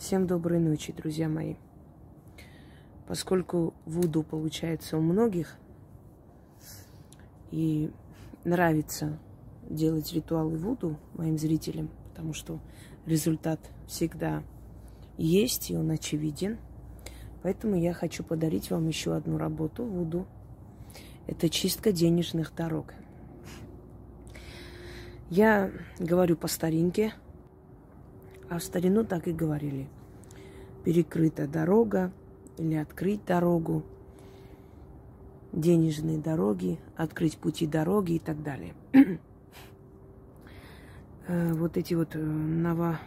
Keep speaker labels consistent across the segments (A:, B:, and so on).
A: Всем доброй ночи, друзья мои. Поскольку Вуду получается у многих, и нравится делать ритуалы Вуду моим зрителям, потому что результат всегда есть, и он очевиден. Поэтому я хочу подарить вам еще одну работу Вуду. Это чистка денежных дорог. Я говорю по старинке – а в старину так и говорили. Перекрыта дорога или открыть дорогу, денежные дороги, открыть пути дороги и так далее. Э, вот эти вот э, ново,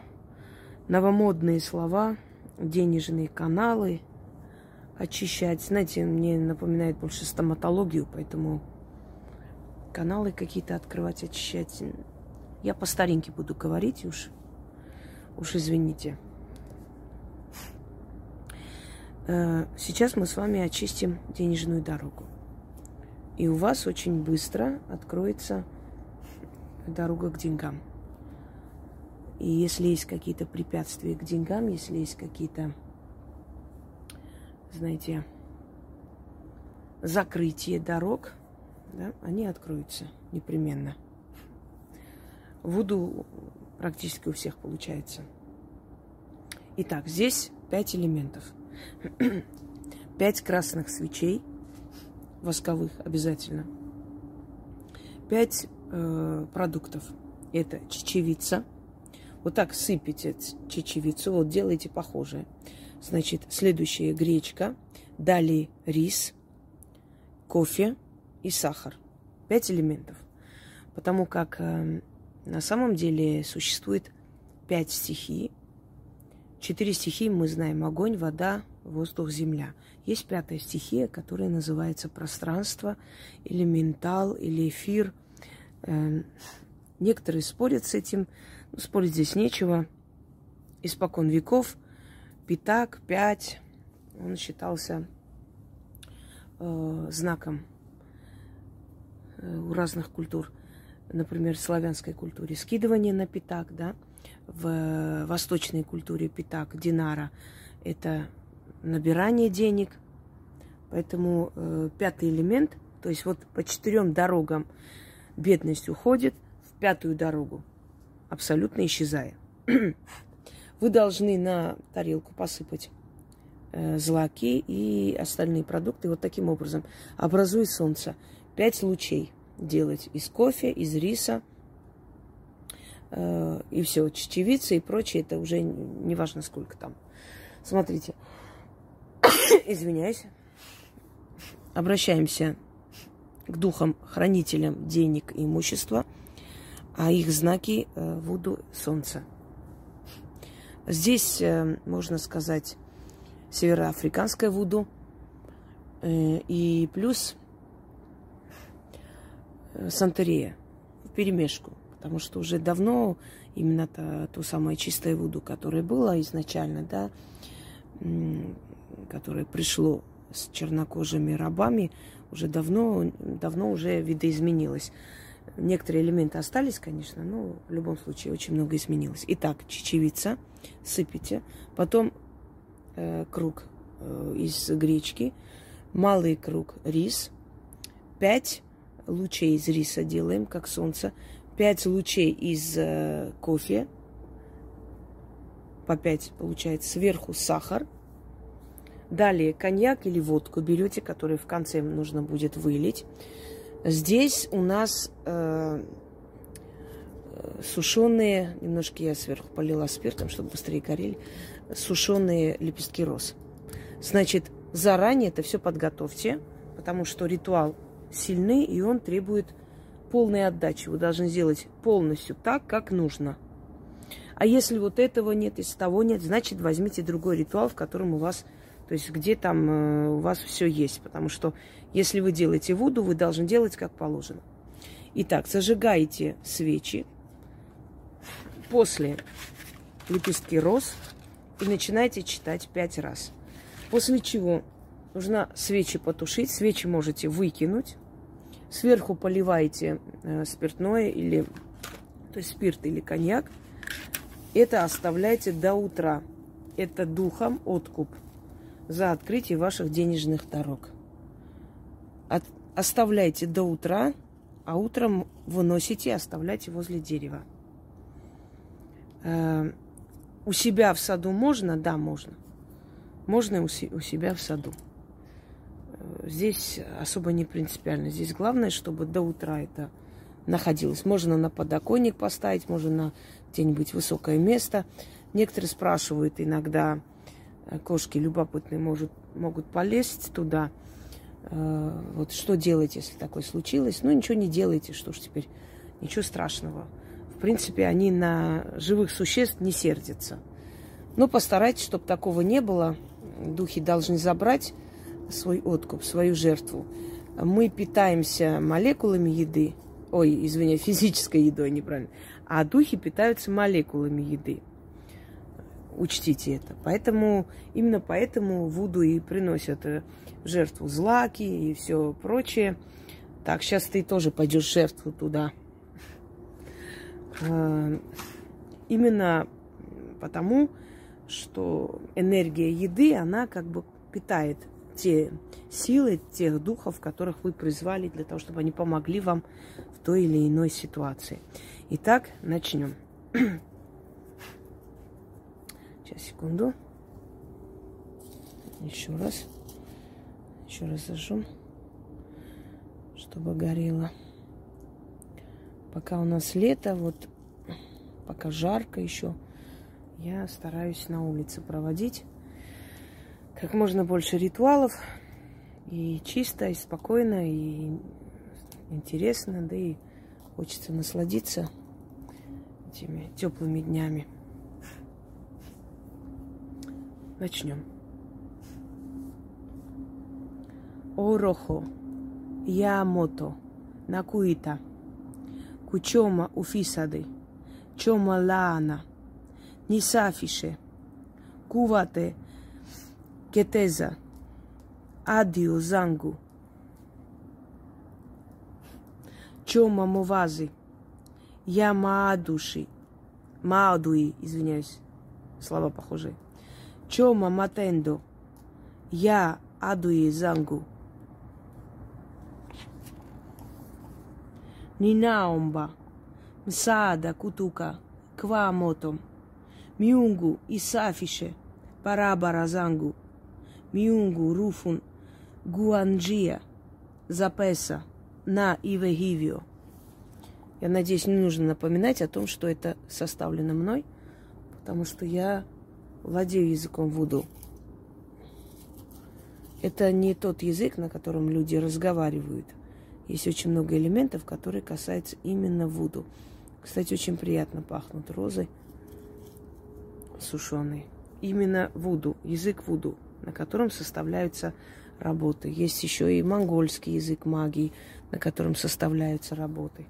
A: новомодные слова, денежные каналы очищать. Знаете, мне напоминает больше стоматологию, поэтому каналы какие-то открывать, очищать. Я по старинке буду говорить уж. Уж извините. Э, сейчас мы с вами очистим денежную дорогу. И у вас очень быстро откроется дорога к деньгам. И если есть какие-то препятствия к деньгам, если есть какие-то, знаете, закрытие дорог, да, они откроются непременно. Вуду практически у всех получается. Итак, здесь пять элементов. Пять красных свечей, восковых обязательно. Пять э, продуктов. Это чечевица. Вот так сыпите чечевицу, вот делайте похожее. Значит, следующее гречка, далее рис, кофе и сахар. Пять элементов. Потому как э, на самом деле существует пять стихий. Четыре стихии мы знаем. Огонь, вода, воздух, земля. Есть пятая стихия, которая называется пространство, или ментал, или эфир. Эм, некоторые спорят с этим. Но спорить здесь нечего. Испокон веков Питак, пять, он считался э, знаком э, у разных культур – например, в славянской культуре скидывание на пятак, да, в восточной культуре пятак, динара, это набирание денег. Поэтому э, пятый элемент, то есть вот по четырем дорогам бедность уходит в пятую дорогу, абсолютно исчезая. Вы должны на тарелку посыпать э, злаки и остальные продукты вот таким образом. Образует солнце. Пять лучей – делать из кофе, из риса э, и все, чечевица и прочее, это уже не важно сколько там. Смотрите, извиняюсь, обращаемся к духам хранителям денег и имущества, а их знаки э, Вуду Солнца. Здесь, э, можно сказать, североафриканская Вуду, э, и плюс Сантерия в перемешку, потому что уже давно именно то, то самое чистое Вуду, которое было изначально, да, которое пришло с чернокожими рабами, уже давно, давно уже видоизменилось. Некоторые элементы остались, конечно, но в любом случае очень много изменилось. Итак, чечевица, сыпите, потом э, круг э, из гречки, малый круг рис, 5 лучей из риса делаем, как солнце. 5 лучей из э, кофе. По 5 получается. Сверху сахар. Далее коньяк или водку берете, который в конце нужно будет вылить. Здесь у нас э, сушеные, немножко я сверху полила спиртом, чтобы быстрее горели, сушеные лепестки роз. Значит, заранее это все подготовьте, потому что ритуал сильны, и он требует полной отдачи. Вы должны сделать полностью так, как нужно. А если вот этого нет, если того нет, значит возьмите другой ритуал, в котором у вас, то есть где там э, у вас все есть. Потому что если вы делаете воду, вы должны делать как положено. Итак, зажигаете свечи после лепестки роз и начинаете читать пять раз. После чего нужно свечи потушить. Свечи можете выкинуть. Сверху поливаете э, спиртное или, то есть спирт или коньяк. Это оставляйте до утра. это духом откуп за открытие ваших денежных дорог. От, оставляйте до утра, а утром выносите и оставляйте возле дерева. Э, у себя в саду можно? Да, можно. Можно у, у себя в саду. Здесь особо не принципиально. Здесь главное, чтобы до утра это находилось. Можно на подоконник поставить, можно на где-нибудь высокое место. Некоторые спрашивают иногда, э, кошки любопытные может, могут полезть туда. Э, вот что делать, если такое случилось? Ну, ничего не делайте, что ж теперь, ничего страшного. В принципе, они на живых существ не сердятся. Но постарайтесь, чтобы такого не было. Духи должны забрать свой откуп, свою жертву. Мы питаемся молекулами еды, ой, извиняюсь, физической едой, неправильно, а духи питаются молекулами еды. Учтите это. Поэтому, именно поэтому Вуду и приносят э, жертву злаки и все прочее. Так, сейчас ты тоже пойдешь жертву туда. А, именно потому, что энергия еды, она как бы питает те силы, тех духов, которых вы призвали для того, чтобы они помогли вам в той или иной ситуации. Итак, начнем. Сейчас, секунду. Еще раз. Еще раз зажжем, чтобы горело. Пока у нас лето, вот пока жарко еще, я стараюсь на улице проводить как можно больше ритуалов. И чисто, и спокойно, и интересно, да и хочется насладиться этими теплыми днями. Начнем. Орохо, Ямото, Накуита, Кучома Уфисады, Чома Лаана, Нисафише, Кувате Кетеза, Адио Зангу, Чома Мовази, Я Маадуши, Маадуи, извиняюсь, слова похожие. Чома Матендо, Я Адуи Зангу. Ninaomba, msaada kutoka kwa moto, miungu isafishe barabara zangu miungu rufun гуанджия запеса на гивио. Я надеюсь, не нужно напоминать о том, что это составлено мной, потому что я владею языком вуду. Это не тот язык, на котором люди разговаривают. Есть очень много элементов, которые касаются именно вуду. Кстати, очень приятно пахнут розы сушеные. Именно вуду, язык вуду на котором составляются работы. Есть еще и монгольский язык магии, на котором составляются работы.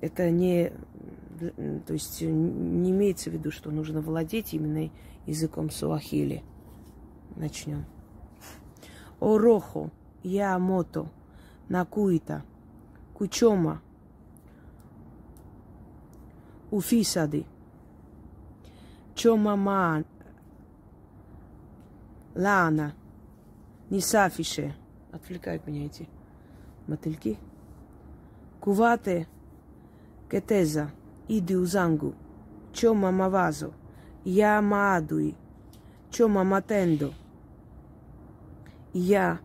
A: Это не, то есть не имеется в виду, что нужно владеть именно языком суахили. Начнем. Орохо, Ямото, Накуита, Кучома, Уфисады, Чомаман, Лана, Нисафише. Отвлекают меня эти мотыльки. Кувате, Кетеза, Идиузангу, Чома Мавазо, Я Маадуи, Чома Матендо, Я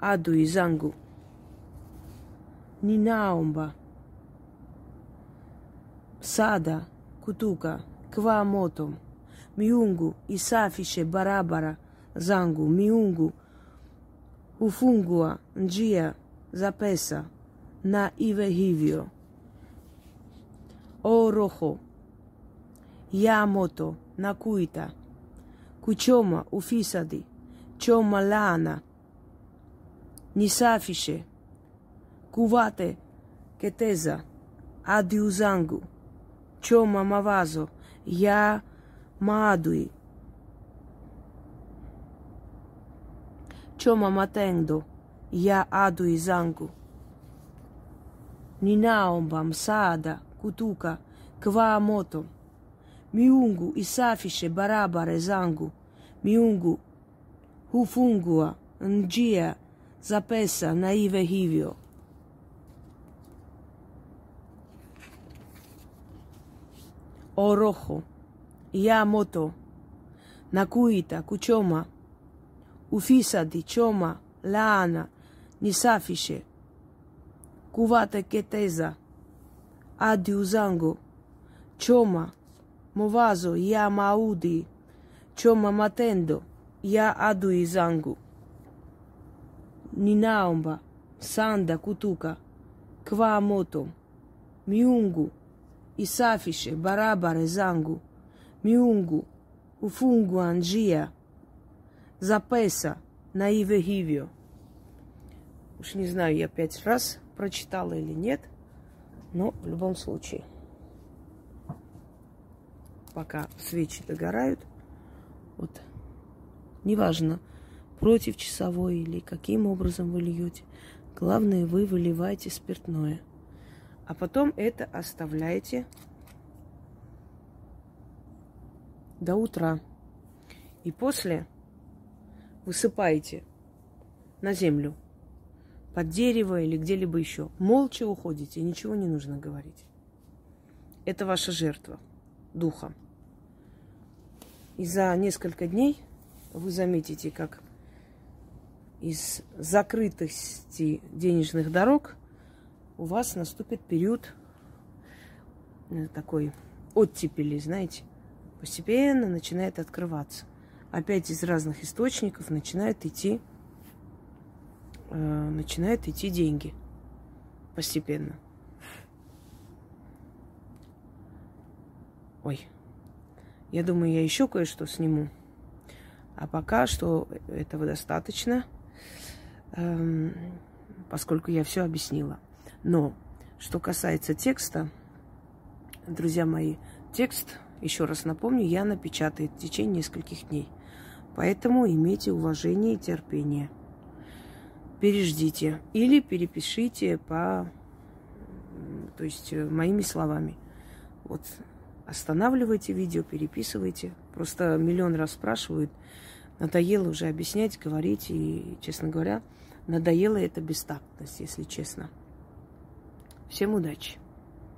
A: Адуи Зангу, Нинаомба, Сада, Кутука, Квамотом, Миунгу, Исафише, Барабара – zangu, miungu, ufungua njia za pesa na iwe hivyo. O Roho, ya moto na kuita kuchoma ufisadi, choma laana, nisafishe, kuvate keteza, adiu zangu, choma mawazo ya maadui choma matendo ya adui zangu. Ninaomba msaada kutuka kwa moto, Miungu isafishe barabare zangu. Miungu hufungua njia za pesa na iwe hivyo. O roho ya moto nakuita kuchoma ufisadi choma laana nisafishe kuwateketeza adui zangu choma mawazo ya maudhi choma matendo ya adui zangu. Ninaomba sanda kutuka. Kwa moto. Miungu isafishe barabara zangu. Miungu ufungu njia за песа на Иве. Уж не знаю, я пять раз прочитала или нет, но в любом случае. Пока свечи догорают, вот, неважно, против часовой или каким образом вы льете, главное, вы выливаете спиртное. А потом это оставляете до утра. И после высыпаете на землю, под дерево или где-либо еще. Молча уходите, ничего не нужно говорить. Это ваша жертва духа. И за несколько дней вы заметите, как из закрытости денежных дорог у вас наступит период такой оттепели, знаете, постепенно начинает открываться опять из разных источников начинают идти, э, начинают идти деньги постепенно. Ой, я думаю, я еще кое-что сниму. А пока что этого достаточно, эм, поскольку я все объяснила. Но что касается текста, друзья мои, текст, еще раз напомню, я напечатаю в течение нескольких дней. Поэтому имейте уважение и терпение. Переждите или перепишите по, то есть э, моими словами. Вот останавливайте видео, переписывайте. Просто миллион раз спрашивают. Надоело уже объяснять, говорить. И, честно говоря, надоело это бестактность, если честно. Всем удачи!